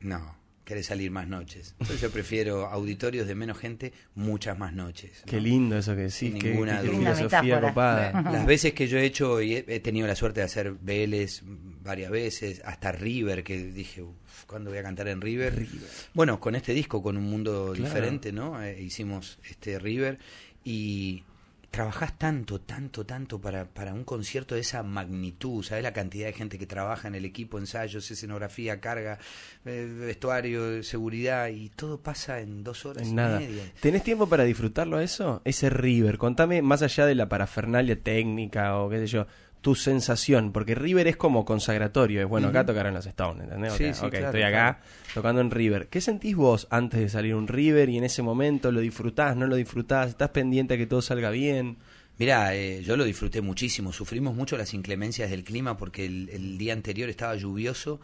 No, querés salir más noches. Entonces yo prefiero auditorios de menos gente, muchas más noches. Qué lindo eso que decís, Sin qué, ninguna qué filosofía copada. [LAUGHS] Las veces que yo he hecho y he, he tenido la suerte de hacer Vélez varias veces, hasta River, que dije, "Uf, ¿cuándo voy a cantar en River? Bueno, con este disco, con un mundo Claro. diferente, ¿no? Eh, hicimos este River y trabajás tanto, tanto, tanto para, para un concierto de esa magnitud, ¿sabes? La cantidad de gente que trabaja en el equipo, ensayos, escenografía, carga, eh, vestuario, seguridad y todo pasa en dos horas En y nada. media. ¿Tenés tiempo para disfrutarlo eso? Ese River, contame más allá de la parafernalia técnica o qué sé yo, tu sensación? Porque River es como consagratorio, es bueno, acá tocaron los Stones, ¿entendés? Sí, claro, estoy acá tocando en River. ¿Qué sentís vos antes de salir un River y en ese momento lo disfrutás, no lo disfrutás, estás pendiente a que todo salga bien? Mirá, eh, yo lo disfruté muchísimo. Sufrimos mucho las inclemencias del clima porque el, el día anterior estaba lluvioso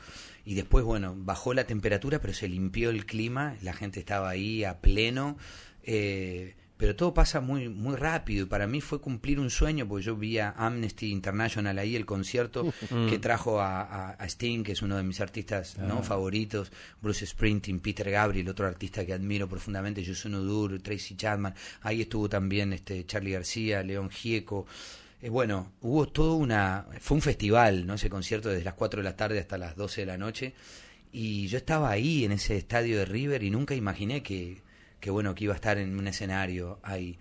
y después, bueno, bajó la temperatura, pero se limpió el clima. La gente estaba ahí a pleno. eh, pero todo pasa muy muy rápido y para mí fue cumplir un sueño porque yo vi a Amnesty International ahí el concierto que trajo a, a- a Sting que es uno de mis artistas no favoritos Bruce Springsteen Peter Gabriel otro artista que admiro profundamente Yusun Udur Tracy Chapman ahí estuvo también este Charlie García León Gieco eh, bueno, hubo todo una... Fue un festival, ¿no? Ese concierto desde las 4 de la tarde hasta las 12 de la noche. Y yo estaba ahí en ese estadio de River y nunca imaginé que, que bueno, que iba a estar en un escenario ahí.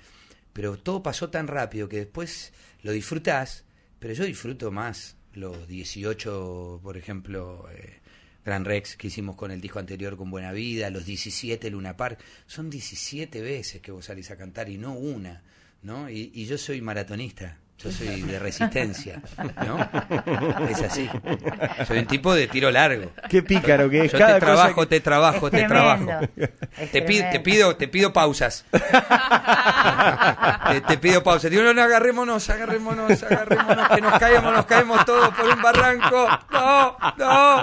Pero todo pasó tan rápido que después lo disfrutás, pero yo disfruto más los 18, por ejemplo, eh, Gran Rex que hicimos con el disco anterior con Buena Vida, los 17 Luna Park. Son 17 veces que vos salís a cantar y no una, ¿no? Y, y yo soy maratonista. Yo soy de [LAUGHS] resistencia, ¿no? Es así. [LAUGHS] Soy un tipo de tiro largo. Qué pícaro que es. Yo Cada te trabajo, que- te trabajo, Es te tremendo. trabajo. Te pido, te pido, te pido pausas. [LAUGHS] te, te pido pausas. Digo, no, no, agarrémonos, agarrémonos, agarrémonos, que nos caemos, nos caemos todos por un barranco. No, no.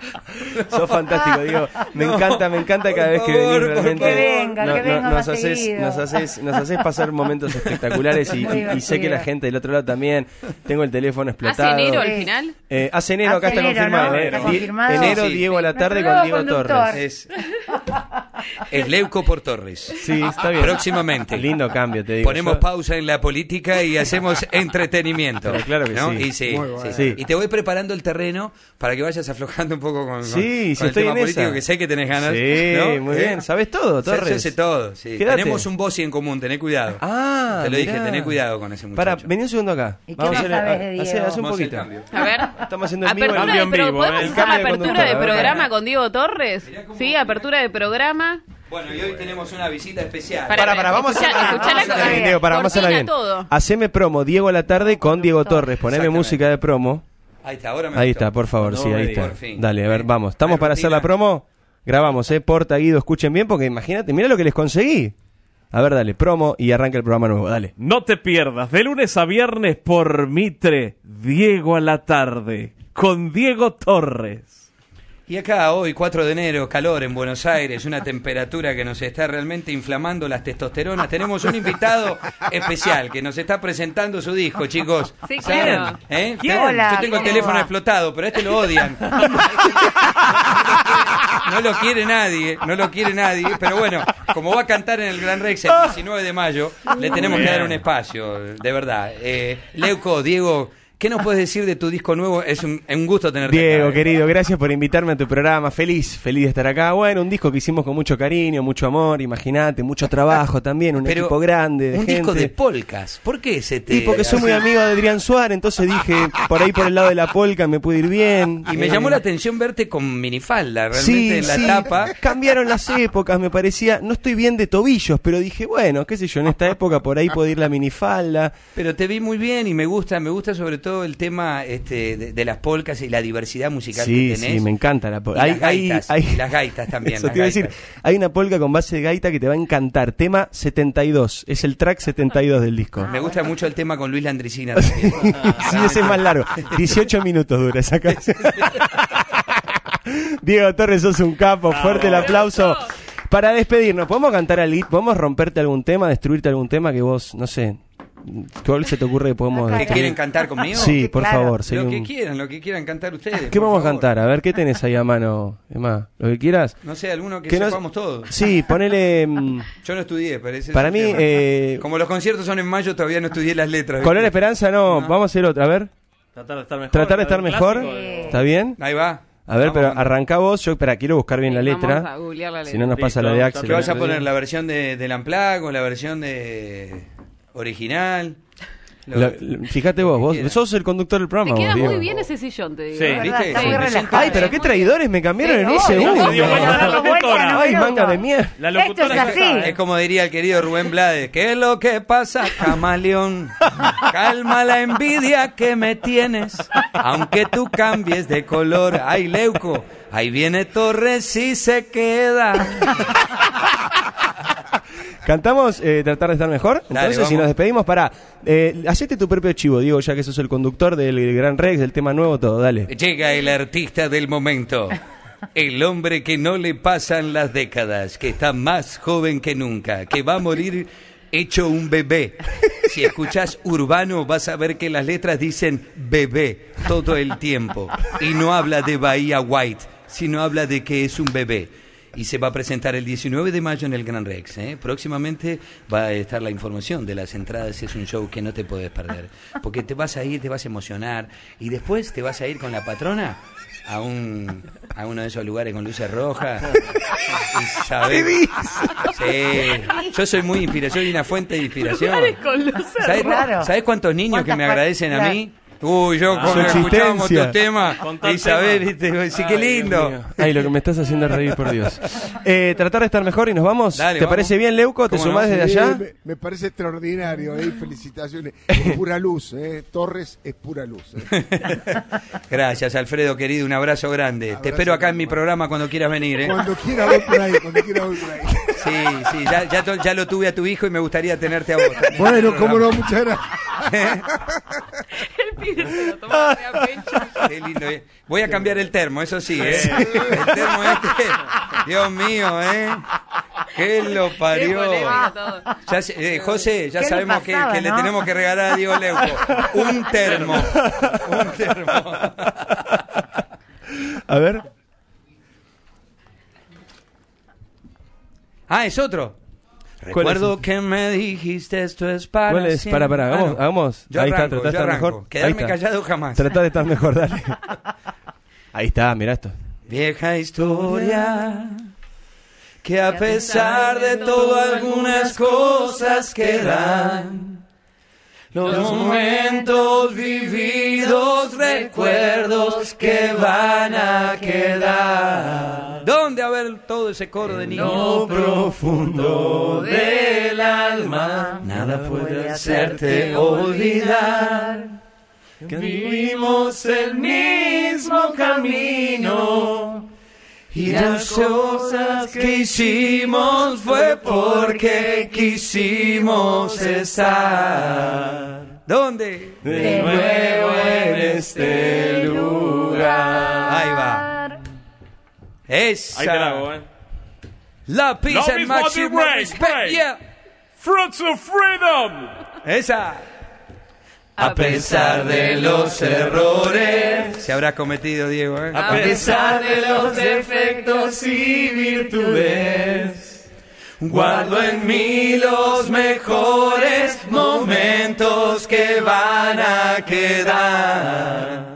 [LAUGHS] Sos fantástico, digo. Me No, encanta, me encanta cada vez que favor, venís realmente. Que venga, que venga nos, haces, nos, haces, nos haces pasar momentos espectaculares y, [LAUGHS] Muy y- y sé que la gente del otro lado también. Tengo el teléfono explotado. ¿Hace enero al final? Eh, hace enero, acá Hace está enero, confirmado. ¿no? Enero, Está confirmado. enero Sí. Diego a la tarde con Diego conductor. Torres. Es, es Leuco por Torres. Sí, está bien. Próximamente. Lindo cambio, te digo. Ponemos Yo- pausa en la política y hacemos entretenimiento. Pero claro que ¿no? sí. Y, sí, Muy bueno. sí. Sí. y te voy preparando el terreno para que vayas aflojando un poco con, con- Sí, con sí, el estoy tema en político, esa. que sé que tenés ganas. Sí, ¿no? muy ¿Eh? bien. ¿Sabes todo, Torres? hace todo, sí. Quédate. Tenemos un bossy en común, tené cuidado. Ah, Te lo dije, mirá. tené cuidado con ese muchacho. Para, vení un segundo acá. ¿Y qué Vamos a no hacer, sabes de hace- Diego? hace un Vamos a hacer poquito. A ver. Estamos haciendo en vivo Apertura el- de, en vivo, ¿Podemos el hacer apertura de a programa con Diego Torres? Sí, apertura de programa. Bueno, y hoy tenemos una visita especial. Para- Para, para, vamos a vamos a hacerla bien, Diego, para, vamos a hacerla bien. Haceme promo, Diego a la tarde con Diego Torres. Poneme música de promo. Ahí está, ahora me Ahí gustó. está, por favor, No sí, ahí está. Por fin. Dale, a ver, vamos. ¿Estamos para hacer la promo? Grabamos, ¿eh? Porta, Guido, escuchen bien porque imagínate, mira lo que les conseguí. A ver, dale, promo y arranca el programa nuevo, dale. No te pierdas, de lunes a viernes por Mitre, Diego a la tarde, con Diego Torres. Y acá hoy, 4 de enero, calor en Buenos Aires, una temperatura que nos está realmente inflamando las testosteronas. Tenemos un invitado especial que nos está presentando su disco, chicos. Sí, ¿Saben? claro. ¿Eh? ¿Quién? Yo tengo el ¿cómo teléfono va? explotado, pero a este lo odian. No lo quiere nadie, no lo quiere nadie, pero bueno, como va a cantar en el Gran Rex el 19 de mayo, le tenemos que dar un espacio, de verdad. Eh, Leuco, Diego, ¿qué nos puedes decir de tu disco nuevo? Es un, gusto tenerte Diego, acá, ¿eh? querido, gracias por invitarme a tu programa. Feliz, feliz de estar acá. Bueno, un disco que hicimos con mucho cariño, mucho amor, imagínate, mucho trabajo también, un Pero equipo grande de un gente. disco de polcas. ¿Por qué ese te Y porque soy muy amigo de Adrián Suárez, entonces dije, por ahí por el lado de la polka me puede ir bien. Y me Eh, llamó la atención verte con minifalda, realmente Sí, en la sí, tapa. cambiaron las épocas, me parecía, no estoy bien de tobillos, pero dije, bueno, qué sé yo, en esta época por ahí puede ir la minifalda. Pero te vi muy bien y me gusta, me gusta sobre todo el tema este, de, de las polcas y la diversidad musical Sí, que tenés. sí, me encanta la Y polka. las gaitas, y las gaitas también, [LAUGHS] Eso las te iba a decir, hay una polka con base de gaita que te va a encantar, tema 72, es el track 72 del disco. Me gusta mucho el tema con Luis Landricina [LAUGHS] sí, ese es más largo. 18 minutos dura esa canción. [LAUGHS] Diego Torres, sos un capo. Fuerte el aplauso. Para despedirnos, ¿podemos cantar algo? ¿Podemos romperte algún tema, destruirte algún tema que vos, no sé, ¿cuál se te ocurre que podemos Acá, ¿Que acá. quieren cantar conmigo? Sí, Sí, por claro. favor. Lo un- que quieran, lo que quieran cantar ustedes. ¿Qué vamos a cantar? A ver, ¿qué tenés ahí a mano, Emma? ¿Lo que quieras? No sé, alguno que, Que no- sepamos todos. Sí, ponele... mm, Yo no estudié, parece. Para mí, eh, Como los conciertos son en mayo, todavía no estudié las letras. Color. Esperanza no, No. vamos a hacer otra, a ver. Tratar de estar mejor. Tratar de estar mejor, de- ¿está bien? Ahí va. A ver, Vamos pero arranca vos, yo, espera, quiero buscar bien la Vamos a letra. googlear la letra. Si no nos pasa la de Axel. ¿Qué vas a poner? ¿La versión de, del o la versión de original? Lo- Lo- lo- fíjate vos, vos sos el conductor del Te programa. queda vos, muy Diego. bien ese sillón, te digo. Sí. ¿Viste? Sí, Ay, pero qué traidores me cambiaron Sí, en un [LAUGHS] Ay, minuto. manga de mierda. La Esto es locutora así. Es como diría el querido Rubén Blades, ¿qué es lo que pasa, camaleón? Calma la envidia que me tienes, aunque tú cambies de color. Ay, Leuco, ahí viene Torres y se queda. Cantamos eh, Tratar de estar mejor. Dale, Entonces, vamos. si nos despedimos para. Eh, hacete tu propio chivo, Diego, ya que sos el conductor del Gran Rex, del tema nuevo, todo. Dale. Llega el artista del momento. El hombre que no le pasan las décadas, que está más joven que nunca, que va a morir hecho un bebé. Si escuchas urbano vas a ver que las letras dicen bebé todo el tiempo. Y no habla de Bahía White, sino habla de que es un bebé. Y se va a presentar el 19 de mayo en el Gran Rex. ¿eh? Próximamente va a estar la información de las entradas. Es un show que no te puedes perder. Porque te vas a ir, te vas a emocionar. Y después te vas a ir con la patrona a un a uno de esos lugares con luces rojas y sabes sí yo soy muy inspiración soy una fuente de inspiración Lugares con luces ¿Sabes. ¿sabes cuántos niños que ¿Cuántas me agradecen a mí? Uy, yo Su cuando escuchábamos tu tema, Isabel, tema. viste, sí, Ay, qué lindo. Ay, lo que me estás haciendo es reír, por Dios. [LAUGHS] Eh, tratar de estar mejor y nos vamos. Dale, ¿Te vamos. parece bien, Leuco? ¿Te ¿Cómo sumás no? desde Sí, allá? me, me parece extraordinario, ¿eh? felicitaciones. Es pura luz, ¿eh? Torres es pura luz. ¿eh? [LAUGHS] Gracias, Alfredo, querido, un abrazo grande. Te espero acá en mi programa cuando quieras venir, ¿eh? Cuando quiera voy por ahí, cuando quiera voy por ahí. [LAUGHS] Sí, sí, ya, ya, lo tuve a tu hijo y me gustaría tenerte a vos. Bueno, cómo no, muchas gracias. [LAUGHS] Se lo a pecho. [LAUGHS] Qué lindo, ¿eh? Voy a cambiar el termo, eso sí, ¿eh? El termo este, Dios mío, ¿eh? ¿Qué lo parió? Ya eh, José, ya ¿Qué le sabemos que, le tenemos que regalar a Diego Leuco. Un termo. [LAUGHS] Un termo. A ver. Ah, es otro. ¿Cuál Recuerdo que me dijiste esto es para ¿Cuál es? siempre. Para, para, hagamos. Ah, no. hagamos. Yo Ahí está, arranco, tratá de yo estar arranco. mejor. Ahí Quedarme está. callado jamás. Trata de estar mejor, dale. [LAUGHS] Ahí está, mira esto. Vieja historia que a pesar de todo algunas cosas quedan. Los momentos vividos, recuerdos que van a quedar. ¿Dónde a ver todo ese coro de niños? profundo del alma, nada puede hacerte olvidar. Que vivimos el mismo camino. Y las cosas que hicimos fue porque quisimos estar. ¿Dónde? De nuevo en este lugar. Esa. Ahí te la hago, ¿eh? La pizza respect. Yeah. Fruits of Freedom. Esa. A pesar de los errores. Se habrá cometido, Diego, ¿eh? A pesar de los defectos y virtudes, guardo en mí los mejores momentos que van a quedar.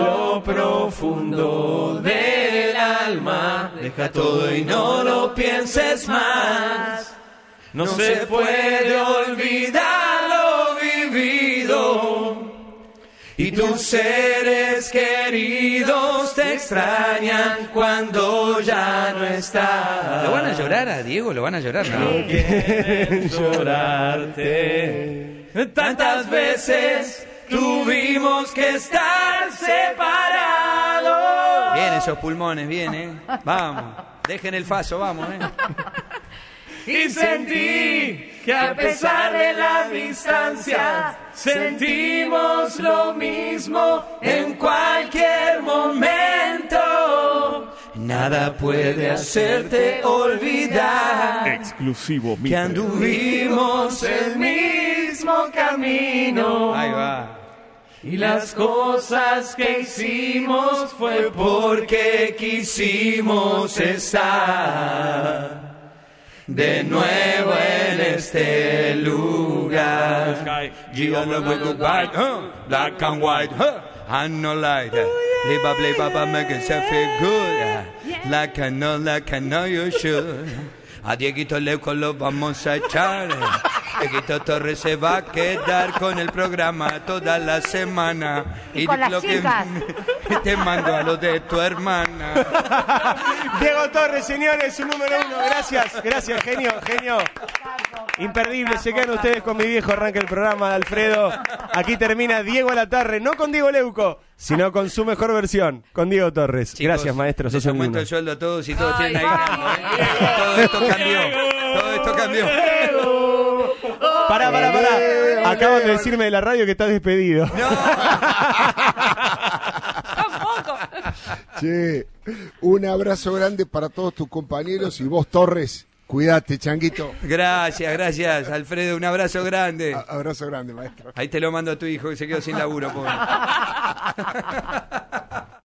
Lo profundo del alma, deja todo y no lo pienses más. No se puede olvidar lo vivido. Y tus seres queridos te extrañan cuando ya no estás. ¿Lo van a llorar a Diego? ¿Lo van a llorar? No. [LAUGHS] Llorarte. Tantas veces tuvimos que estar separados. Bien esos pulmones, bien, ¿eh? Vamos. Dejen el faso, vamos, ¿eh? Y sentí que a pesar de las distancias, sentimos lo mismo en cualquier momento. Nada puede hacerte olvidar Exclusivo, que anduvimos el mismo camino. Ahí va. Y las cosas que hicimos fue porque quisimos estar de nuevo en este lugar. Huh? Black and white? And no light. Up, live up, and make yourself feel good. Like I know, like I know you should. A Dieguito Leuco lo vamos a echar. [LAUGHS] Eguito Torres se va a quedar con el programa toda la semana. Y con las lo que chicas. [LAUGHS] te mando a lo de tu hermana. [LAUGHS] Diego Torres, señores, su número uno. Gracias, gracias, genio, genio. Imperdible, se quedan ustedes con mi viejo. Arranca el programa de Alfredo. Aquí termina Diego Alatarre, no con Diego Leuco, sino con su mejor versión, con Diego Torres. Chicos, Gracias, maestro. Les Sos un aumento el sueldo a todos y todos Ay, tienen ahí. vamos, Todo esto cambió. Todo esto cambió. Pará, pará, pará. Acaban de decirme de la radio que estás despedido. Tampoco. Che, un abrazo grande para todos tus compañeros y vos, Torres, cuídate, changuito. Gracias, gracias, Alfredo. Un abrazo grande. A- abrazo grande, maestro. Ahí te lo mando a tu hijo que se quedó sin laburo, pobre. [LAUGHS]